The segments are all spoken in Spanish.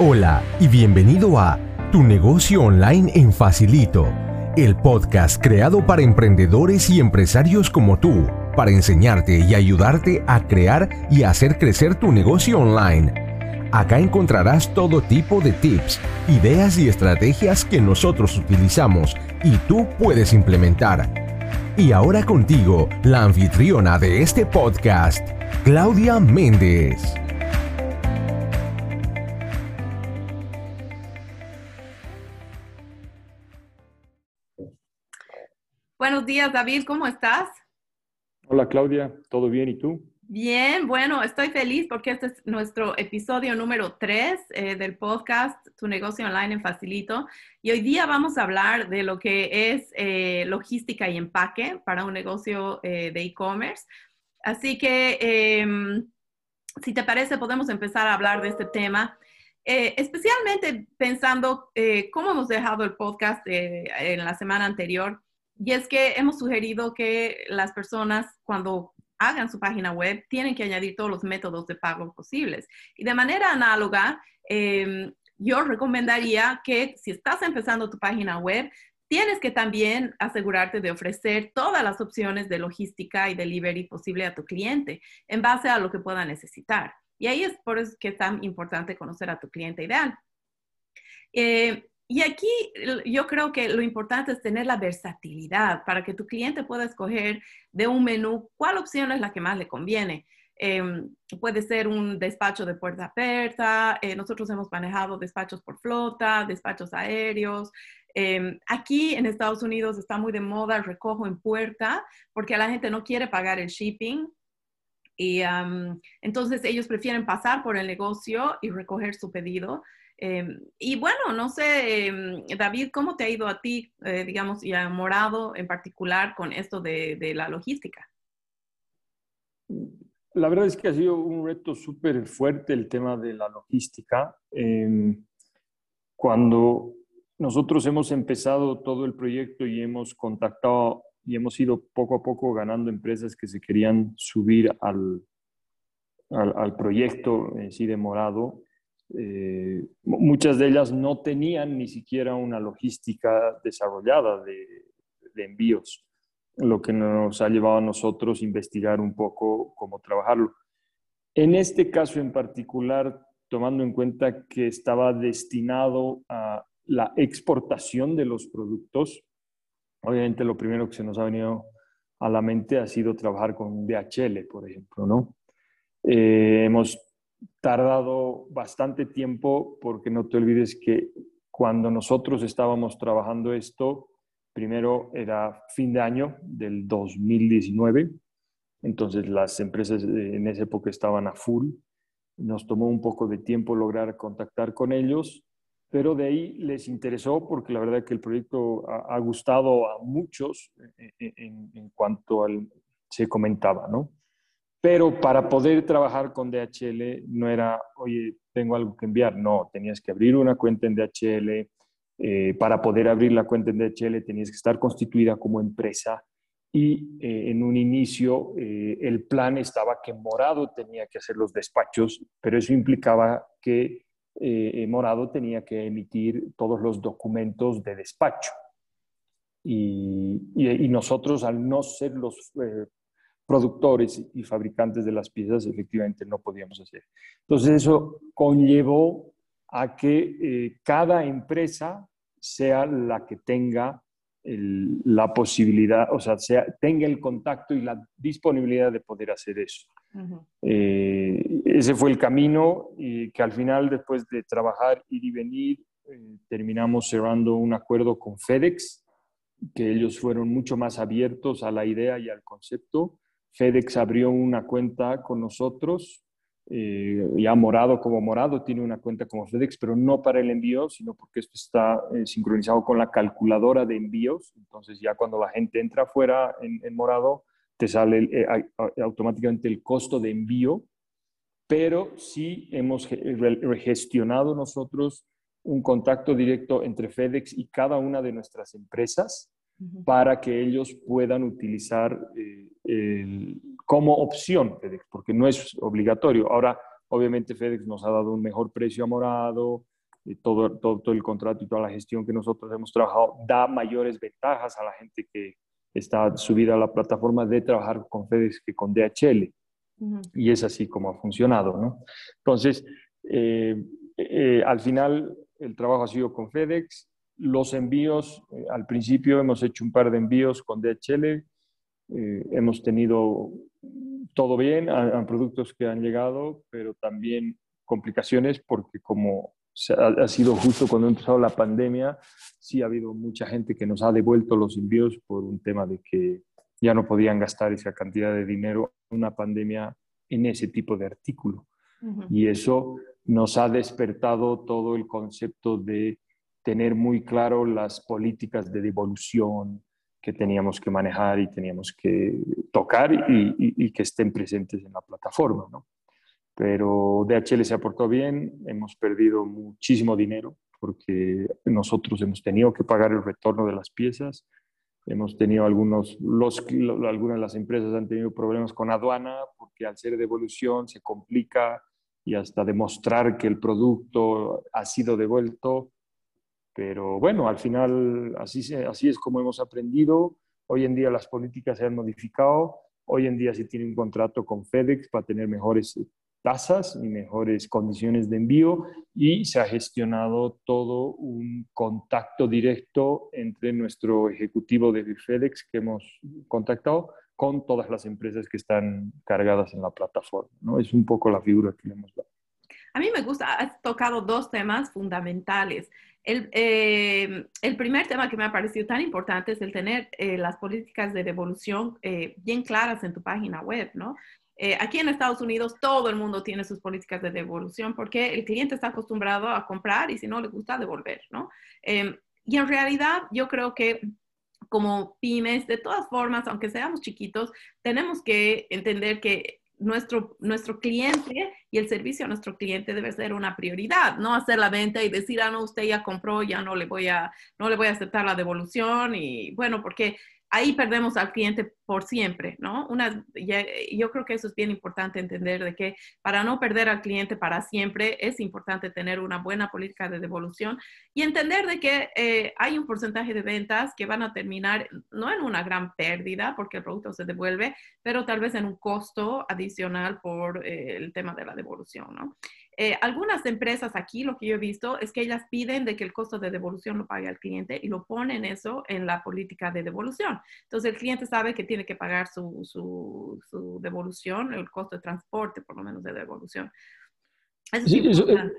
Hola y bienvenido a Tu negocio online en Facilito, el podcast creado para emprendedores y empresarios como tú, para enseñarte y ayudarte a crear y hacer crecer tu negocio online. Acá encontrarás todo tipo de tips, ideas y estrategias que nosotros utilizamos y tú puedes implementar. Y ahora contigo, la anfitriona de este podcast, Claudia Méndez. Buenos días, David, ¿cómo estás? Hola, Claudia, ¿todo bien y tú? Bien, bueno, estoy feliz porque este es nuestro episodio número 3 eh, del podcast Tu negocio online en Facilito. Y hoy día vamos a hablar de lo que es eh, logística y empaque para un negocio eh, de e-commerce. Así que, em, si te parece, podemos empezar a hablar de este tema. especialmente pensando cómo hemos dejado el podcast en la semana anterior, y es que hemos sugerido que las personas cuando hagan su página web tienen que añadir todos los métodos de pago posibles. Y de manera análoga, em, yo recomendaría que si estás empezando tu página web, tienes que también asegurarte de ofrecer todas las opciones de logística y delivery posible a tu cliente en base a lo que pueda necesitar. Y ahí es por eso que es tan importante conocer a tu cliente ideal. Eh, y aquí yo creo que lo importante es tener la versatilidad para que tu cliente pueda escoger de un menú cuál opción es la que más le conviene. Em, puede ser un despacho de puerta abierta, eh, nosotros hemos manejado despachos por flota, despachos aéreos. Em, aquí en Estados Unidos está muy de moda el recojo en puerta porque la gente no quiere pagar el shipping y entonces ellos prefieren pasar por el negocio y recoger su pedido. Em, y bueno, no sé, em, David, ¿cómo te ha ido a ti, eh, digamos, y a Morado en particular con esto de, de, la logística? La verdad es que ha sido un reto súper fuerte el tema de la logística. Em, cuando nosotros hemos empezado todo el proyecto y hemos contactado y hemos ido poco a poco ganando empresas que se querían subir al, al, al proyecto en sí de Morado, eh, muchas de ellas no tenían ni siquiera una logística desarrollada de, envíos, lo que nos ha llevado a nosotros investigar un poco cómo trabajarlo. En este caso en particular, tomando en cuenta que estaba destinado a la exportación de los productos, obviamente lo primero que se nos ha venido a la mente ha sido trabajar con DHL, por ejemplo, ¿no? Eh, hemos tardado bastante tiempo porque no te olvides que cuando nosotros estábamos trabajando esto, primero era fin de año del 2019, entonces las empresas en esa época estaban a full, nos tomó un poco de tiempo lograr contactar con ellos, pero de ahí les interesó porque la verdad que el proyecto ha, gustado a muchos en, en cuanto al, se comentaba, ¿no? Pero para poder trabajar con DHL no era, oye, tengo algo que enviar. No, tenías que abrir una cuenta en DHL. Eh, para poder abrir la cuenta en DHL tenías que estar constituida como empresa. Y eh, en un inicio eh, el plan estaba que Morado tenía que hacer los despachos, pero eso implicaba que Morado tenía que emitir todos los documentos de despacho. Y, nosotros, al no ser los productores y fabricantes de las piezas efectivamente no podíamos hacer. Entonces eso conllevó a que eh, cada empresa sea la que tenga la posibilidad, o sea, tenga el contacto y la disponibilidad de poder hacer eso. Eh, ese fue el camino que al final, después de trabajar, ir y venir, eh, terminamos cerrando un acuerdo con FedEx, que ellos fueron mucho más abiertos a la idea y al concepto FedEx abrió una cuenta con nosotros, eh, ya Morado como Morado tiene una cuenta como FedEx, pero no para el envío, sino porque esto está eh, sincronizado con la calculadora de envíos. Entonces ya cuando la gente entra afuera en, Morado, te sale eh, automáticamente el costo de envío, pero sí hemos gestionado nosotros un contacto directo entre FedEx y cada una de nuestras empresas para que ellos puedan utilizar eh, como opción, porque no es obligatorio. Ahora, Obviamente FedEx nos ha dado un mejor precio a Morado, y todo, todo, todo el contrato y toda la gestión que nosotros hemos trabajado da mayores ventajas a la gente que está subida a la plataforma de trabajar con FedEx que con DHL. Y es así como ha funcionado, ¿no? Entonces, eh, eh, al final el trabajo ha sido con FedEx. Los envíos, eh, al principio hemos hecho un par de envíos con DHL. hemos tenido todo bien, a, productos que han llegado, pero también complicaciones porque como ha, sido justo cuando ha empezado la pandemia, sí ha habido mucha gente que nos ha devuelto los envíos por un tema de que ya no podían gastar esa cantidad de dinero en una pandemia en ese tipo de artículo. Y eso nos ha despertado todo el concepto de tener muy claro las políticas de devolución que teníamos que manejar y teníamos que tocar y, y que estén presentes en la plataforma. ¿no? Pero DHL se ha portado bien, hemos perdido muchísimo dinero porque nosotros hemos tenido que pagar el retorno de las piezas, hemos tenido algunos, los, algunas de las empresas han tenido problemas con aduana porque al ser devolución se complica y hasta demostrar que el producto ha sido devuelto. Pero bueno, al final así, así es como hemos aprendido. Hoy en día las políticas se han modificado. Hoy en día se tiene un contrato con FedEx para tener mejores tasas y mejores condiciones de envío y se ha gestionado todo un contacto directo entre nuestro ejecutivo de FedEx que hemos contactado con todas las empresas que están cargadas en la plataforma. ¿no? Es un poco la figura que le hemos dado. A mí me gusta, has tocado dos temas fundamentales. El, eh, el, primer tema que me ha parecido tan importante es el tener eh, las políticas de devolución eh, bien claras en tu página web, ¿no? Eh, aquí en Estados Unidos todo el mundo tiene sus políticas de devolución porque el cliente está acostumbrado a comprar y si no le gusta devolver, ¿no? Em, y en realidad yo creo que como pymes, de todas formas, aunque seamos chiquitos, tenemos que entender que nuestro, nuestro cliente y el servicio a nuestro cliente debe ser una prioridad, no hacer la venta y decir, ah, no, usted ya compró, ya no le voy a, no le voy a aceptar la devolución y bueno, porque ahí perdemos al cliente por siempre, ¿no? Una, yo creo que eso es bien importante entender de que para no perder al cliente para siempre es importante tener una buena política de devolución y entender de que eh, hay un porcentaje de ventas que van a terminar no en una gran pérdida porque el producto se devuelve, pero tal vez en un costo adicional por eh, el tema de la devolución, ¿no? Eh, algunas empresas aquí, lo que yo he visto es que ellas piden de que el costo de devolución lo pague al cliente y lo ponen eso en la política de devolución. Entonces el cliente sabe que tiene que pagar su, su, su devolución, el costo de transporte, por lo menos de devolución. Eso, eh,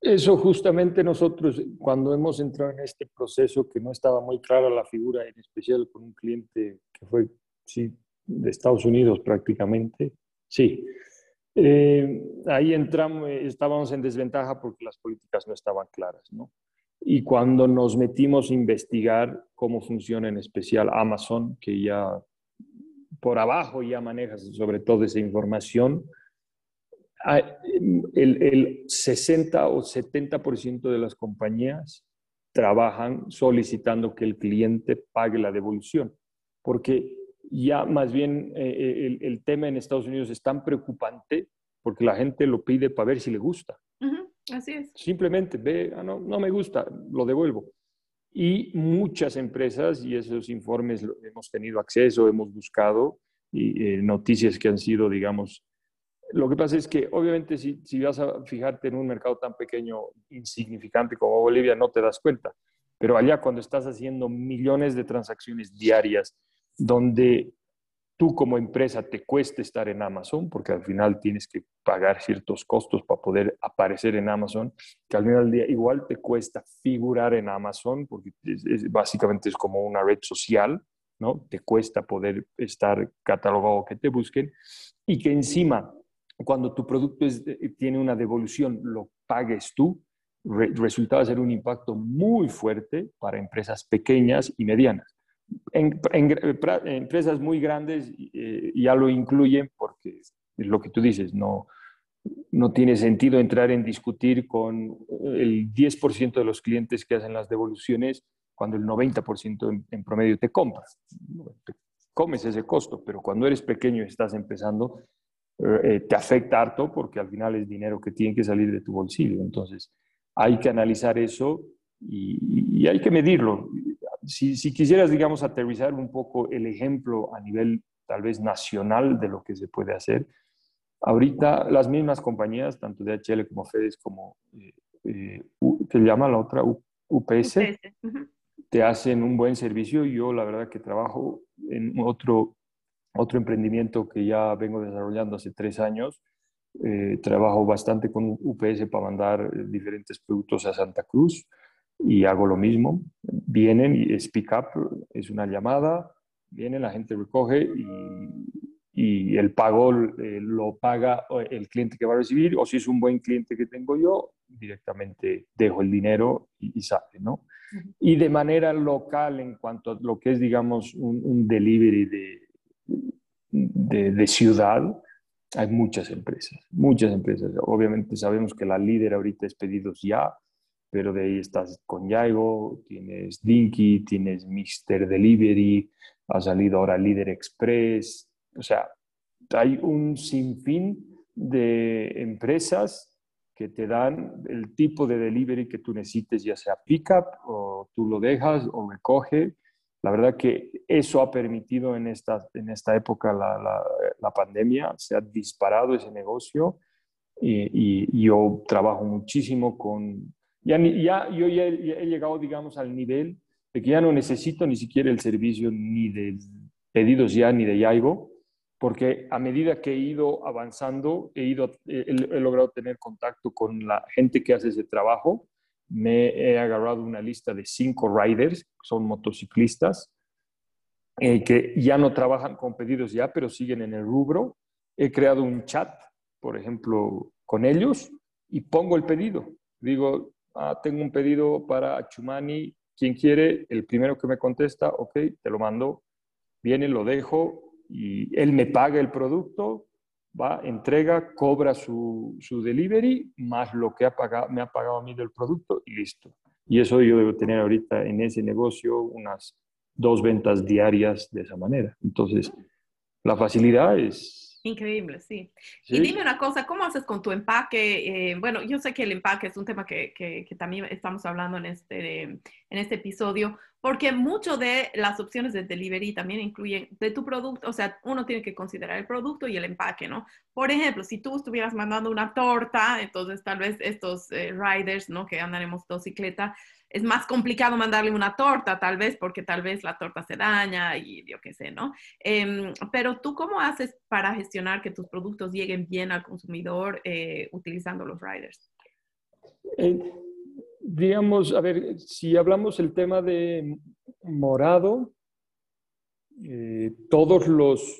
eso, justamente nosotros, cuando hemos entrado en este proceso que no estaba muy clara la figura, en especial con un cliente que fue, sí, de Estados Unidos prácticamente, sí, eh, ahí entramos, estábamos en desventaja porque las políticas no estaban claras, ¿no? Y cuando nos metimos a investigar cómo funciona en especial Amazon, que ya por abajo ya maneja sobre todo esa información, el, el 60 o 70% de las compañías trabajan solicitando que el cliente pague la devolución, porque ya más bien eh, el, el, tema en Estados Unidos es tan preocupante porque la gente lo pide para ver si le gusta. Así es. Simplemente ve, ah, no, no me gusta, lo devuelvo. Y muchas empresas, y esos informes hemos tenido acceso, hemos buscado, y eh, noticias que han sido, digamos, lo que pasa es que obviamente si, si vas a fijarte en un mercado tan pequeño, insignificante como Bolivia, no te das cuenta. Pero allá cuando estás haciendo millones de transacciones diarias, donde tú como empresa te cueste estar en Amazon, porque al final tienes que pagar ciertos costos para poder aparecer en Amazon, que al final del día igual te cuesta figurar en Amazon, porque básicamente es como una red social, ¿no? Te cuesta poder estar catalogado que te busquen, y que encima, cuando tu producto eh, tiene una devolución, lo pagues tú, resulta ser un impacto muy fuerte para empresas pequeñas y medianas en, empresas muy grandes eh, ya lo incluyen porque es lo que tú dices, no, no tiene sentido entrar en discutir con el 10% de los clientes que hacen las devoluciones cuando el 90% en, promedio te compras. comes ese costo, pero cuando eres pequeño y estás empezando, eh, te afecta harto porque al final es dinero que tiene que salir de tu bolsillo. Entonces, hay que analizar eso y, hay que medirlo. Si, si, quisieras, digamos, aterrizar un poco el ejemplo a nivel tal vez nacional de lo que se puede hacer, ahorita las mismas compañías, tanto DHL como FedEx como, eh, eh ¿qué llama la otra? UPS, te hacen un buen servicio. Yo la verdad que trabajo en otro, otro emprendimiento que ya vengo desarrollando hace tres años. Eh, trabajo bastante con UPS para mandar diferentes productos a Santa Cruz y hago lo mismo. Vienen y es pick up, es una llamada, viene, la gente recoge y, y el pago eh, lo paga el cliente que va a recibir o si es un buen cliente que tengo yo, directamente dejo el dinero y, sale, ¿no? Y de manera local en cuanto a lo que es, digamos, un, delivery de, de, de, ciudad, hay muchas empresas, muchas empresas. Obviamente sabemos que la líder ahorita es Pedidos Ya, pero de ahí estás con Yaigo, tienes Dinky, tienes Mister Delivery, ha salido ahora Líder Express, o sea, hay un sinfín de empresas que te dan el tipo de delivery que tú necesites, ya sea pickup o tú lo dejas o recoge. La verdad que eso ha permitido en esta, en esta época la, la, pandemia, se ha disparado ese negocio y, y, yo trabajo muchísimo con... Ya, ya yo ya he, llegado, digamos, al nivel de que ya no necesito ni siquiera el servicio ni de pedidos ya ni de Yaigo, porque a medida que he ido avanzando, he, ido, he, logrado tener contacto con la gente que hace ese trabajo. Me he agarrado una lista de cinco riders, son motociclistas, eh, que ya no trabajan con pedidos ya, pero siguen en el rubro. He creado un chat, por ejemplo, con ellos y pongo el pedido. Digo, ah, tengo un pedido para Chumani, ¿quién quiere? El primero que me contesta, ok, te lo mando. Viene, lo dejo, y él me paga el producto, va, entrega, cobra su, su delivery, más lo que ha pagado, me ha pagado a mí del producto y listo. Y eso yo debo tener ahorita en ese negocio unas dos ventas diarias de esa manera. Entonces, la facilidad es Increíble, sí. Y dime una cosa, ¿cómo haces con tu empaque? Eh, bueno, yo sé que el empaque es un tema que, que, que, también estamos hablando en este, en este episodio, porque mucho de las opciones de delivery también incluyen de tu producto, o sea, uno tiene que considerar el producto y el empaque, ¿no? Por ejemplo, si tú estuvieras mandando una torta, entonces tal vez estos eh, riders, ¿no? Que andan en motocicleta, es más complicado mandarle una torta, tal vez, porque tal vez la torta se daña y yo qué sé, ¿no? Em, pero tú, ¿cómo haces para gestionar que tus productos lleguen bien al consumidor eh, utilizando los riders? Eh, digamos, a ver, si hablamos el tema de morado, eh, todos los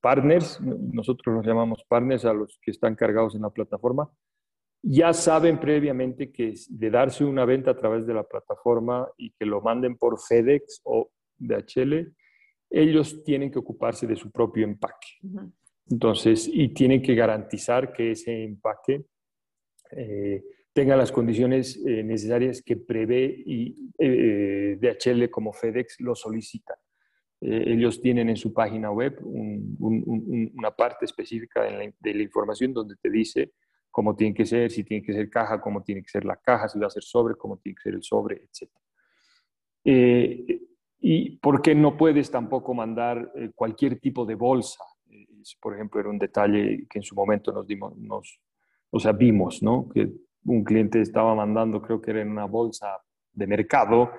partners, nosotros los llamamos partners a los que están cargados en la plataforma, ya saben previamente que de darse una venta a través de la plataforma y que lo manden por FedEx o DHL, ellos tienen que ocuparse de su propio empaque. Entonces, y tienen que garantizar que ese empaque eh, tenga las condiciones eh, necesarias que prevé y eh, DHL como FedEx lo solicitan. ellos tienen en su página web una parte específica de la información donde te dice cómo tiene que ser, si tiene que ser caja, cómo tiene que ser la caja, si va a ser sobre, cómo tiene que ser el sobre, etc. Eh, ¿Y por qué no puedes tampoco mandar eh, cualquier tipo de bolsa? Eh, por ejemplo, era un detalle que en su momento nos dimos, nos, o sea, vimos, ¿no? Que un cliente estaba mandando, creo que era en una bolsa de mercado,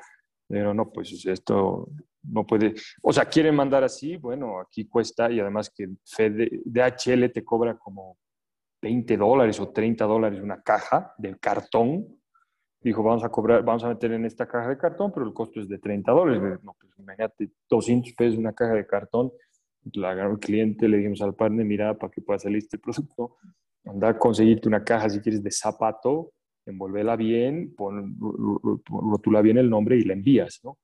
pero no, pues esto no puede, o sea, quieren mandar así, bueno, aquí cuesta y además que DHL te cobra como 20 dólares o 30 dólares una caja de cartón. Dijo, vamos a cobrar, vamos a meter en esta caja de cartón, pero el costo es de 30 dólares. No, pues imagínate, 200 pesos una caja de cartón. La agarró el cliente, le dijimos al partner, mira, para que pueda salir este producto, anda a conseguirte una caja, si quieres, de zapato, envolvela bien, pon, rotula bien el nombre y la envías, ¿no?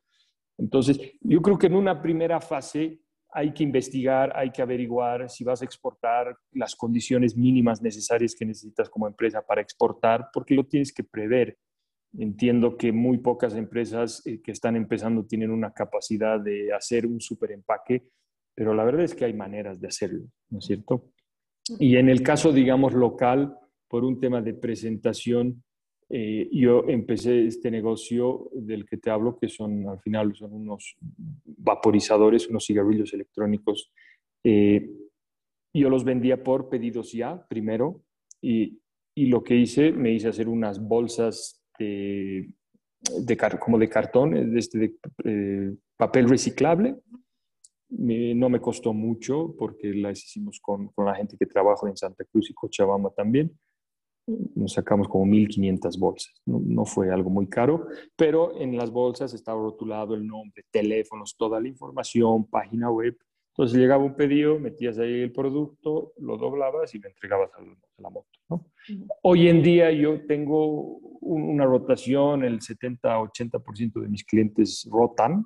Entonces, yo creo que en una primera fase hay que investigar, hay que averiguar si vas a exportar las condiciones mínimas necesarias que necesitas como empresa para exportar, porque lo tienes que prever. Entiendo que muy pocas empresas eh, que están empezando tienen una capacidad de hacer un super empaque, pero la verdad es que hay maneras de hacerlo, ¿no es cierto? Y en el caso, digamos, local, por un tema de presentación, eh, yo empecé este negocio del que te hablo, que son al final son unos vaporizadores, unos cigarrillos electrónicos. Eh, yo los vendía por pedidos ya, primero, y, y, lo que hice, me hice hacer unas bolsas de, de como de cartón, de, este, eh, papel reciclable. no me costó mucho porque las hicimos con, con la gente que trabaja en Santa Cruz y Cochabamba también nos sacamos como 1.500 bolsas. No, fue algo muy caro, pero en las bolsas estaba rotulado el nombre, teléfonos, toda la información, página web. Entonces llegaba un pedido, metías ahí el producto, lo doblabas y me entregabas a la moto. Hoy en día yo tengo una rotación, el 70-80% de mis clientes rotan.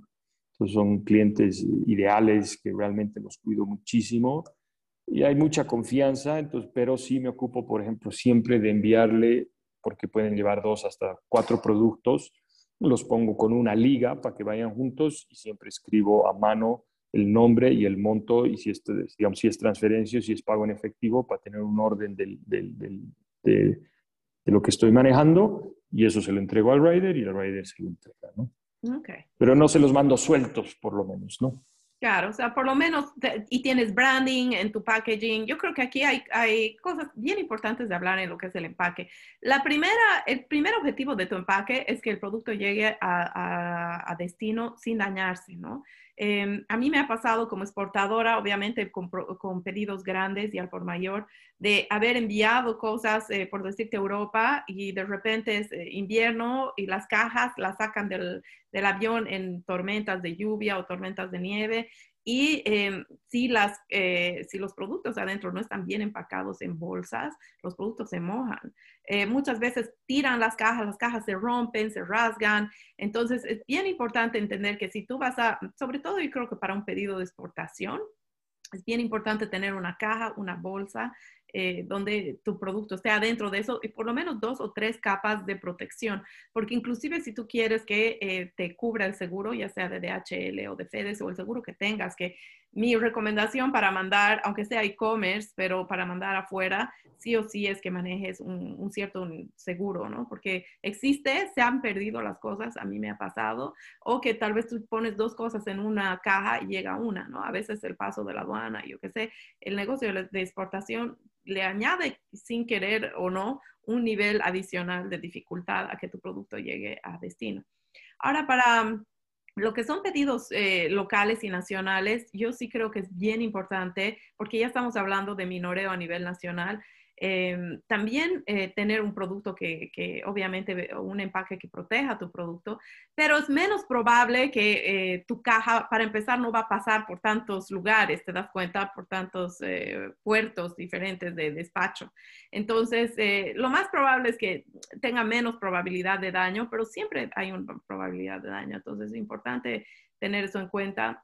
Entonces son clientes ideales que realmente los cuido muchísimo y hay mucha confianza, entonces, pero sí me ocupo, por ejemplo, siempre de enviarle, porque pueden llevar dos hasta cuatro productos, los pongo con una liga para que vayan juntos y siempre escribo a mano el nombre y el monto y si es, digamos, si es transferencia, si es pago en efectivo, para tener un orden del, del, del, de, de, lo que estoy manejando y eso se lo entrego al rider y el rider se lo entrega, ¿no? Okay. Pero no se los mando sueltos, por lo menos, ¿no? Claro, o sea, por lo menos, y tienes branding en tu packaging. Yo creo que aquí hay, hay, cosas bien importantes de hablar en lo que es el empaque. La primera, el primer objetivo de tu empaque es que el producto llegue a, a destino sin dañarse, ¿no? Em, a mí me ha pasado como exportadora, obviamente con, pedidos grandes y al por mayor, de haber enviado cosas, eh, por decirte, Europa y de repente es eh, invierno y las cajas las sacan del, del, avión en tormentas de lluvia o tormentas de nieve y em, si, las, eh, si los productos adentro no están bien empacados en bolsas, los productos se mojan. Eh, muchas veces tiran las cajas, las cajas se rompen, se rasgan. Entonces es bien importante entender que si tú vas a, sobre todo yo creo que para un pedido de exportación, es bien importante tener una caja, una bolsa eh, donde tu producto esté adentro de eso y por lo menos dos o tres capas de protección, porque inclusive si tú quieres que eh, te cubra el seguro, ya sea de DHL o de FedEx o el seguro que tengas, que mi recomendación para mandar, aunque sea e-commerce, pero para mandar afuera, sí o sí es que manejes un, cierto seguro, ¿no? Porque existe, se han perdido las cosas, a mí me ha pasado, o que tal vez tú pones dos cosas en una caja y llega una, ¿no? A veces el paso de la aduana, yo qué sé, el negocio de exportación le añade sin querer o no un nivel adicional de dificultad a que tu producto llegue a destino. Ahora, para lo que son pedidos eh, locales y nacionales, yo sí creo que es bien importante, porque ya estamos hablando de minoreo a nivel nacional, Em, también eh, tener un producto que, que, obviamente, un empaque que proteja tu producto, pero es menos probable que eh, tu caja, para empezar, no va a pasar por tantos lugares, te das cuenta, por tantos eh, puertos diferentes de despacho. Entonces, lo más probable es que tenga menos probabilidad de daño, pero siempre hay una probabilidad de daño. Entonces, es importante tener eso en cuenta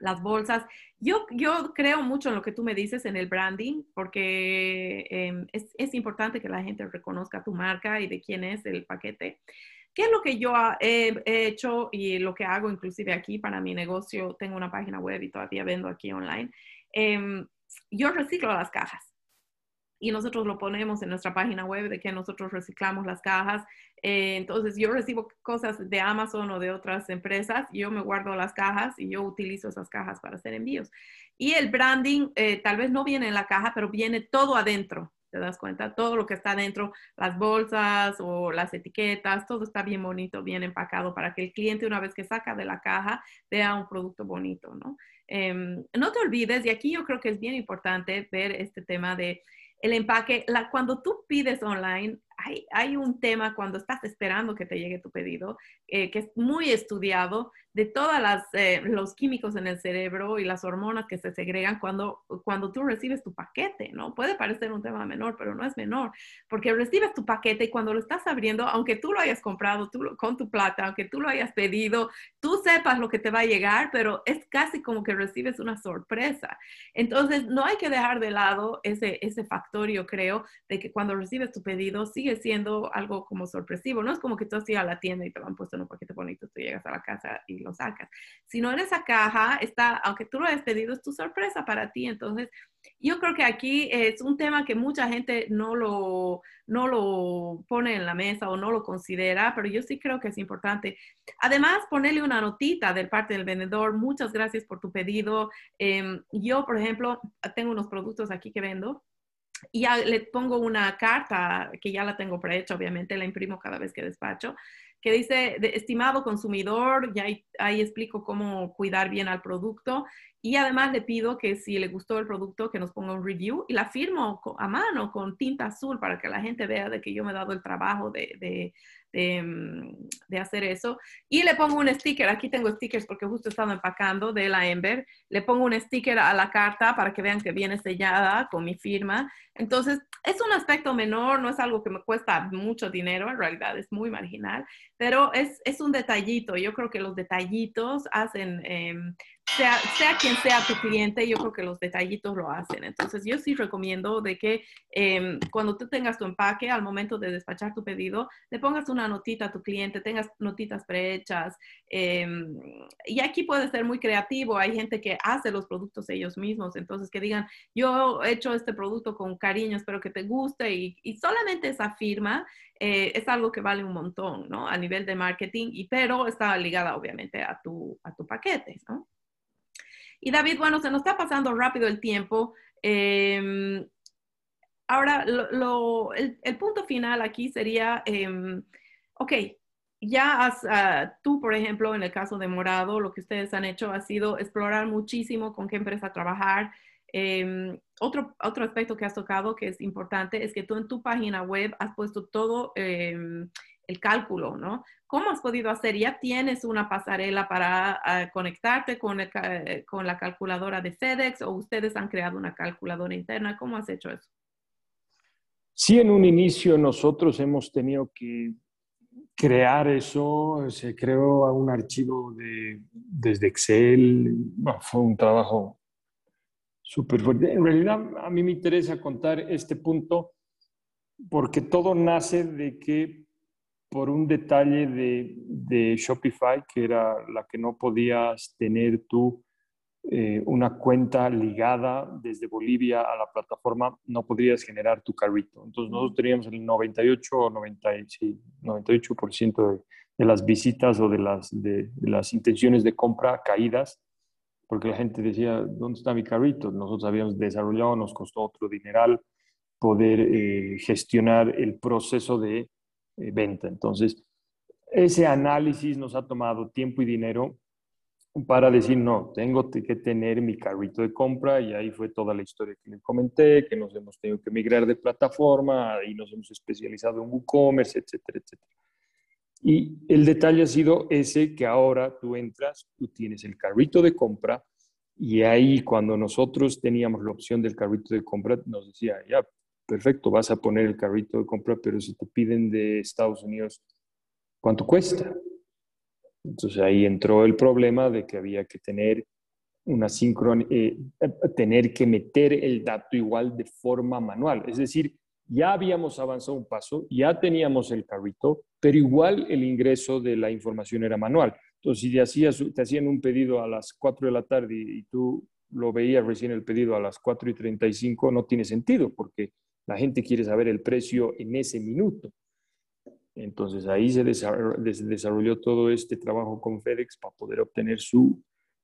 las bolsas. Yo, yo creo mucho en lo que tú me dices en el branding, porque em, es, es, importante que la gente reconozca tu marca y de quién es el paquete. ¿Qué es lo que yo he, hecho y lo que hago inclusive aquí para mi negocio? Tengo una página web y todavía vendo aquí online. Em, yo reciclo las cajas y nosotros lo ponemos en nuestra página web de que nosotros reciclamos las cajas. Eh, entonces yo recibo cosas de Amazon o de otras empresas, yo me guardo las cajas y yo utilizo esas cajas para hacer envíos. Y el branding eh, tal vez no viene en la caja, pero viene todo adentro. ¿Te das cuenta? Todo lo que está adentro, las bolsas o las etiquetas, todo está bien bonito, bien empacado para que el cliente una vez que saca de la caja vea un producto bonito, ¿no? Em, no te olvides, y aquí yo creo que es bien importante ver este tema de el empaque, la, cuando tú pides online, hay, hay, un tema cuando estás esperando que te llegue tu pedido, eh, que es muy estudiado, de todos eh, los químicos en el cerebro y las hormonas que se segregan cuando, cuando tú recibes tu paquete, ¿no? Puede parecer un tema menor, pero no es menor, porque recibes tu paquete y cuando lo estás abriendo, aunque tú lo hayas comprado tú, con tu plata, aunque tú lo hayas pedido, tú sepas lo que te va a llegar, pero es casi como que recibes una sorpresa. Entonces, no hay que dejar de lado ese, ese factor, yo creo, de que cuando recibes tu pedido, sigue siendo algo como sorpresivo. No es como que tú has ido a la tienda y te lo han puesto en un paquete bonito, tú llegas a la casa y lo sacas. Si no en esa caja está, aunque tú lo hayas pedido, es tu sorpresa para ti. Entonces, yo creo que aquí es un tema que mucha gente no lo, no lo pone en la mesa o no lo considera, pero yo sí creo que es importante. Además, ponerle una notita del parte del vendedor, muchas gracias por tu pedido. Em, yo, por ejemplo, tengo unos productos aquí que vendo y ya le pongo una carta que ya la tengo prehecha, obviamente, la imprimo cada vez que despacho, que dice, estimado consumidor, ya ahí, explico cómo cuidar bien al producto y además le pido que si le gustó el producto, que nos ponga un review y la firmo a mano con tinta azul para que la gente vea de que yo me he dado el trabajo de, de, hacer eso. Y le pongo un sticker, aquí tengo stickers porque justo estaba empacando de la Ember, le pongo un sticker a la carta para que vean que viene sellada con mi firma. Entonces, es un aspecto menor, no es algo que me cuesta mucho dinero, en realidad es muy marginal, pero es, es un detallito. Yo creo que los detallitos hacen em, sea, quien sea tu cliente, yo creo que los detallitos lo hacen. Entonces, yo sí recomiendo de que em, cuando tú tengas tu empaque, al momento de despachar tu pedido, le pongas una notita a tu cliente, tengas notitas prehechas. Em, y aquí puede ser muy creativo. Hay gente que hace los productos ellos mismos. Entonces, que digan, yo he hecho este producto con cariño, espero que te guste. Y, y solamente esa firma eh, es algo que vale un montón, ¿no? A nivel de marketing, y, pero está ligada obviamente a tu, a tu paquete, ¿no? Y David, bueno, se nos está pasando rápido el tiempo. Em, ahora, el, punto final aquí sería, em, ok, ya ah, tú, por ejemplo, en el caso de Morado, lo que ustedes han hecho ha sido explorar muchísimo con qué empresa trabajar. Em, otro, otro aspecto que has tocado que es importante es que tú en tu página web has puesto todo el cálculo, ¿no? ¿Cómo has podido hacer? ¿Ya tienes una pasarela para ah, conectarte con, con la calculadora de FedEx o ustedes han creado una calculadora interna? ¿Cómo has hecho eso? Sí, en un inicio nosotros hemos tenido que crear eso, se creó un archivo de, desde Excel, fue un trabajo súper fuerte. En realidad a mí me interesa contar este punto porque todo nace de que por un detalle de, Shopify, que era la que no podías tener tú eh, una cuenta ligada desde Bolivia a la plataforma, no podrías generar tu carrito. Entonces nosotros teníamos el 98 o 98% de, de, las visitas o de las, de, las intenciones de compra caídas, porque la gente decía, ¿dónde está mi carrito? Nosotros habíamos desarrollado, nos costó otro dineral poder eh, gestionar el proceso de eh, venta. Entonces, ese análisis nos ha tomado tiempo y dinero para decir, no, tengo que tener mi carrito de compra y ahí fue toda la historia que les comenté, que nos hemos tenido que migrar de plataforma y nos hemos especializado en WooCommerce, etcétera, etcétera. Y el detalle ha sido ese que ahora tú entras, tú tienes el carrito de compra y ahí cuando nosotros teníamos la opción del carrito de compra, nos decía, ya, perfecto, vas a poner el carrito de compra, pero si te piden de Estados Unidos, ¿cuánto cuesta? Entonces ahí entró el problema de que había que tener una sincron eh, tener que meter el dato igual de forma manual. Es decir, ya habíamos avanzado un paso, ya teníamos el carrito, pero igual el ingreso de la información era manual. Entonces, si te, hacías, te hacían un pedido a las 4 de la tarde y, y tú lo veías recién el pedido a las 4 y 35, no tiene sentido, porque la gente quiere saber el precio en ese minuto. Entonces ahí se desarrolló todo este trabajo con FedEx para poder obtener su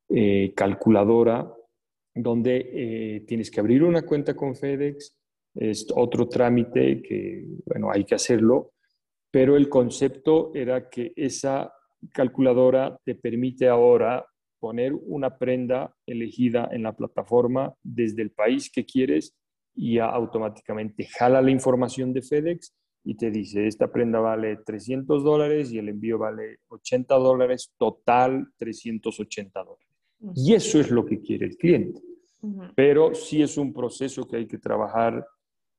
eh, calculadora, donde eh, tienes que abrir una cuenta con FedEx, es otro trámite que, bueno, hay que hacerlo, pero el concepto era que esa calculadora te permite ahora poner una prenda elegida en la plataforma desde el país que quieres y automáticamente jala la información de FedEx y te dice, esta prenda vale 300 dólares y el envío vale 80 dólares, total 380 dólares. Y eso es lo que quiere el cliente. Pero sí es un proceso que hay que trabajar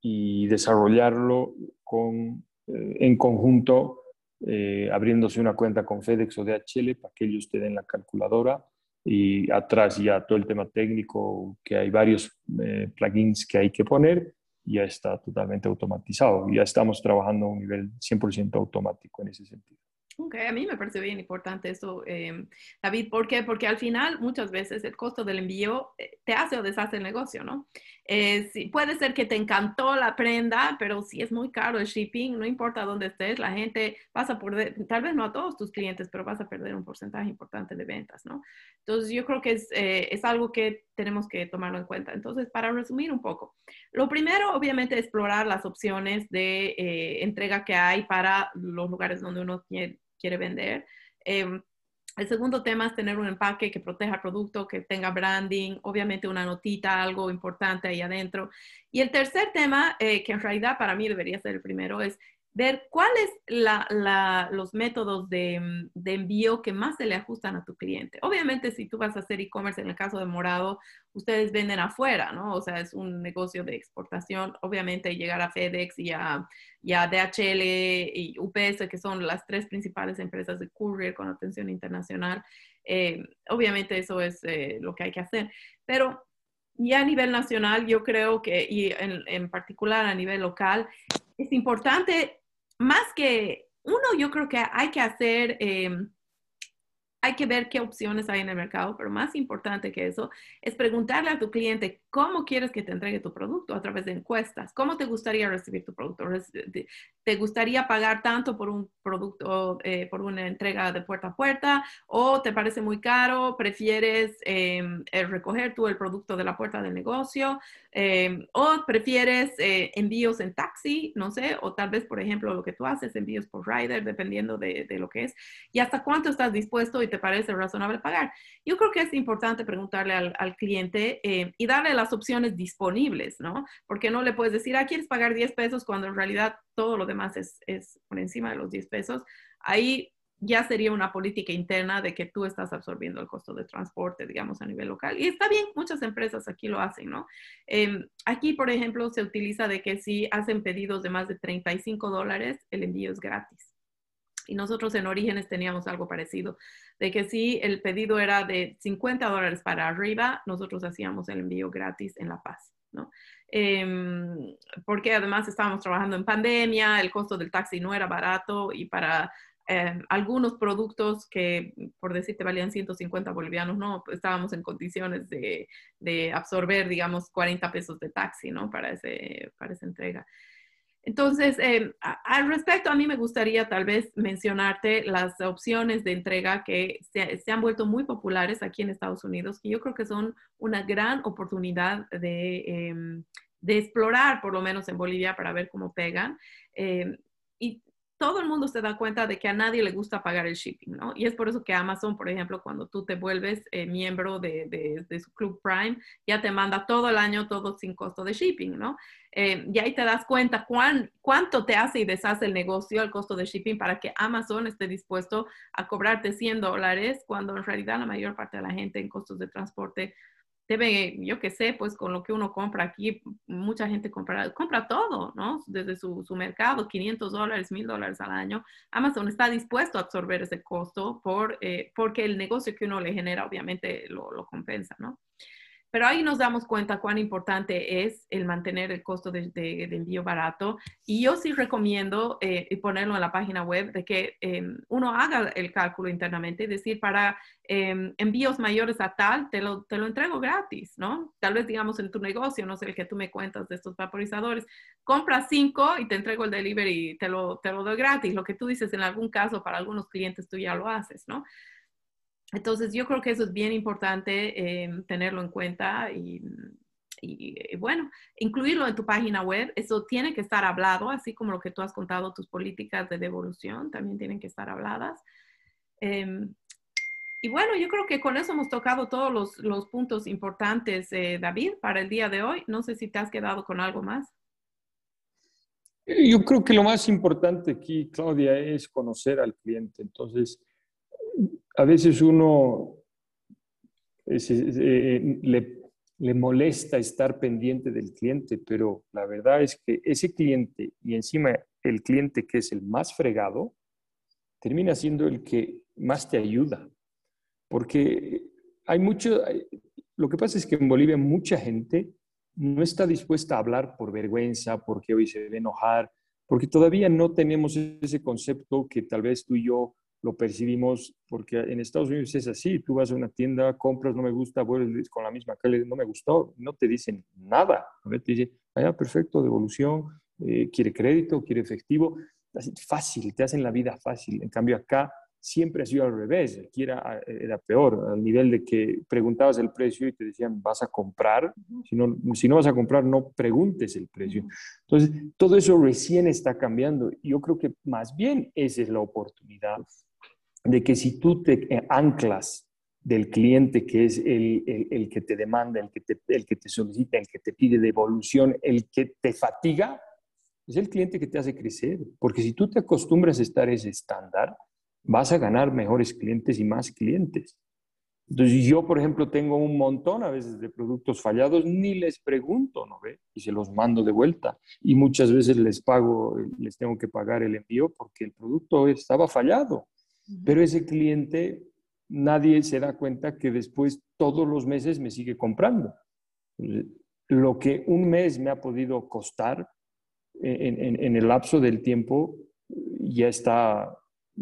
y desarrollarlo con, eh, en conjunto, eh, abriéndose una cuenta con FedEx o DHL para que ellos te den la calculadora y atrás ya todo el tema técnico, que hay varios eh, plugins que hay que poner ya está totalmente automatizado. Ya estamos trabajando a un nivel 100% automático en ese sentido. Ok, a mí me parece bien importante eso, eh, David. ¿Por qué? Porque al final muchas veces el costo del envío eh, te hace o deshace el negocio, ¿no? Eh, puede ser que te encantó la prenda, pero si es muy caro el shipping, no importa dónde estés, la gente vas a perder, tal vez no a todos tus clientes, pero vas a perder un porcentaje importante de ventas, ¿no? Entonces yo creo que es, es algo que tenemos que tomarlo en cuenta. Entonces, para resumir un poco, lo primero, obviamente, explorar las opciones de entrega que hay para los lugares donde uno quiere quiere vender. El segundo tema es tener un empaque que proteja el producto, que tenga branding, obviamente una notita, algo importante ahí adentro. Y el tercer tema, eh, que en realidad para mí debería ser el primero, es ver cuáles la, los métodos de, de, envío que más se le ajustan a tu cliente. Obviamente, si tú vas a hacer e-commerce, en el caso de Morado, ustedes venden afuera, ¿no? O sea, es un negocio de exportación. Obviamente, llegar a FedEx y a, DHL y UPS, que son las tres principales empresas de courier con atención internacional, eh, obviamente eso es eh, lo que hay que hacer. Pero ya a nivel nacional, yo creo que, y en, en particular a nivel local, es importante más que uno, yo creo que hay que hacer em, hay que ver qué opciones hay en el mercado, pero más importante que eso es preguntarle a tu cliente cómo quieres que te entregue tu producto a través de encuestas. ¿Cómo te gustaría recibir tu producto? ¿Te gustaría pagar tanto por un producto, eh, por una entrega de puerta a puerta? ¿O te parece muy caro? ¿Prefieres em, recoger tú el producto de la puerta del negocio? Em, ¿O prefieres eh, envíos en taxi? No sé, o tal vez, por ejemplo, lo que tú haces, envíos por rider, dependiendo de, de lo que es. ¿Y hasta cuánto estás dispuesto y te parece razonable pagar? Yo creo que es importante preguntarle al, cliente eh, y darle las opciones disponibles, ¿no? Porque no le puedes decir, ah, quieres pagar 10 pesos cuando en realidad todo lo demás es, es por encima de los 10 pesos. Ahí ya sería una política interna de que tú estás absorbiendo el costo de transporte, digamos, a nivel local. Y está bien, muchas empresas aquí lo hacen, ¿no? Em, aquí, por ejemplo, se utiliza de que si hacen pedidos de más de 35 dólares, el envío es gratis. Y nosotros en Orígenes teníamos algo parecido, de que si el pedido era de 50 dólares para arriba, nosotros hacíamos el envío gratis en La Paz, ¿no? Em, porque además estábamos trabajando en pandemia, el costo del taxi no era barato y para em, algunos productos que, por decirte, valían 150 bolivianos, no, estábamos en condiciones de, de, absorber, digamos, 40 pesos de taxi, ¿no? Para, ese, para esa entrega. Entonces, eh, al respecto, a mí me gustaría tal vez mencionarte las opciones de entrega que se, han vuelto muy populares aquí en Estados Unidos, que yo creo que son una gran oportunidad de, em, explorar, por lo menos en Bolivia, para ver cómo pegan. Em, y todo el mundo se da cuenta de que a nadie le gusta pagar el shipping, ¿no? Y es por eso que Amazon, por ejemplo, cuando tú te vuelves eh, miembro de, su Club Prime, ya te manda todo el año todo sin costo de shipping, ¿no? Eh, y ahí te das cuenta cuánto te hace y deshace el negocio, el costo de shipping, para que Amazon esté dispuesto a cobrarte 100 dólares, cuando en realidad la mayor parte de la gente en costos de transporte debe, yo qué sé, pues con lo que uno compra aquí, mucha gente compra, compra todo, ¿no? Desde su, su mercado, 500 dólares, 1000 dólares al año. Amazon está dispuesto a absorber ese costo por, eh, porque el negocio que uno le genera obviamente lo, lo compensa, ¿no? Pero ahí nos damos cuenta cuán importante es el mantener el costo de, envío barato. Y yo sí recomiendo eh, ponerlo en la página web de que em, uno haga el cálculo internamente, es decir, para em, envíos mayores a tal, te lo, te lo entrego gratis, ¿no? Tal vez digamos en tu negocio, no sé, el que tú me cuentas de estos vaporizadores, compra cinco y te entrego el delivery y te lo, te lo doy gratis. Lo que tú dices en algún caso, para algunos clientes tú ya lo haces, ¿no? Entonces, yo creo que eso es bien importante eh, tenerlo en cuenta y, bueno, incluirlo en tu página web. Eso tiene que estar hablado, así como lo que tú has contado, tus políticas de devolución también tienen que estar habladas. Em, y bueno, yo creo que con eso hemos tocado todos los, puntos importantes, eh, David, para el día de hoy. No sé si te has quedado con algo más. Yo creo que lo más importante aquí, Claudia, es conocer al cliente. Entonces, a veces uno eh, le, le, molesta estar pendiente del cliente, pero la verdad es que ese cliente y encima el cliente que es el más fregado, termina siendo el que más te ayuda. Porque hay mucho, lo que pasa es que en Bolivia mucha gente no está dispuesta a hablar por vergüenza, porque hoy se debe enojar, porque todavía no tenemos ese concepto que tal vez tú y yo lo percibimos, porque en Estados Unidos es así, tú vas a una tienda, compras, no me gusta, vuelves con la misma calidad, no me gustó, no te dicen nada, te dicen, ah, perfecto, devolución, eh, quiere crédito, quiere efectivo, así fácil, te hacen la vida fácil, en cambio acá siempre ha sido al revés, aquí era, era, peor, al nivel de que preguntabas el precio y te decían, vas a comprar, si no, si no vas a comprar, no preguntes el precio. Entonces, todo eso recién está cambiando. Yo creo que más bien esa es la oportunidad de que si tú te anclas del cliente que es el, el, que te demanda, el que te, el que te solicita, el que te pide devolución, el que te fatiga, es el cliente que te hace crecer. Porque si tú te acostumbras a estar ese estándar, vas a ganar mejores clientes y más clientes. Entonces yo, por ejemplo, tengo un montón a veces de productos fallados, ni les pregunto, ¿no ve? Y se los mando de vuelta. Y muchas veces les pago, les tengo que pagar el envío porque el producto estaba fallado. Pero ese cliente, nadie se da cuenta que después todos los meses me sigue comprando. Lo que un mes me ha podido costar en, en el lapso del tiempo ya está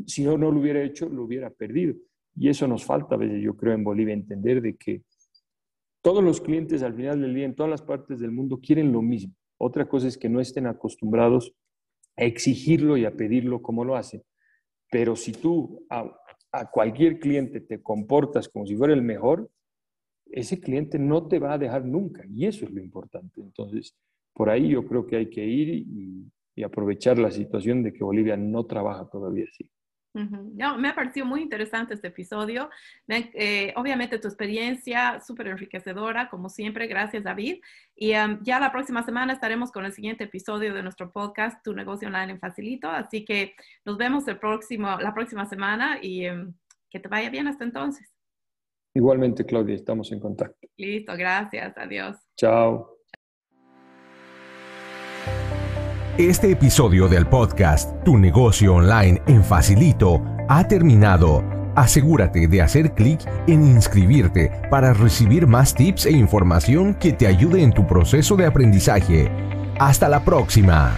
si yo no lo hubiera hecho, lo hubiera perdido. Y eso nos falta a veces, yo creo, en Bolivia, entender de que todos los clientes al final del día, en todas las partes del mundo, quieren lo mismo. Otra cosa es que no estén acostumbrados a exigirlo y a pedirlo como lo hacen. Pero si tú a, cualquier cliente te comportas como si fuera el mejor, ese cliente no te va a dejar nunca. Y eso es lo importante. Entonces, por ahí yo creo que hay que ir y aprovechar la situación de que Bolivia no trabaja todavía así me ha parecido muy interesante este episodio. Eh, obviamente tu experiencia súper enriquecedora, como siempre. Gracias, David. Y em, ya la próxima semana estaremos con el siguiente episodio de nuestro podcast, Tu negocio online en Facilito. Así que nos vemos el próximo, la próxima semana y em, que te vaya bien hasta entonces. Igualmente, Claudia, estamos en contacto. Listo, gracias. Adiós. Chao. Este episodio del podcast Tu negocio online en Facilito ha terminado. Asegúrate de hacer clic en inscribirte para recibir más tips e información que te ayude en tu proceso de aprendizaje. Hasta la próxima.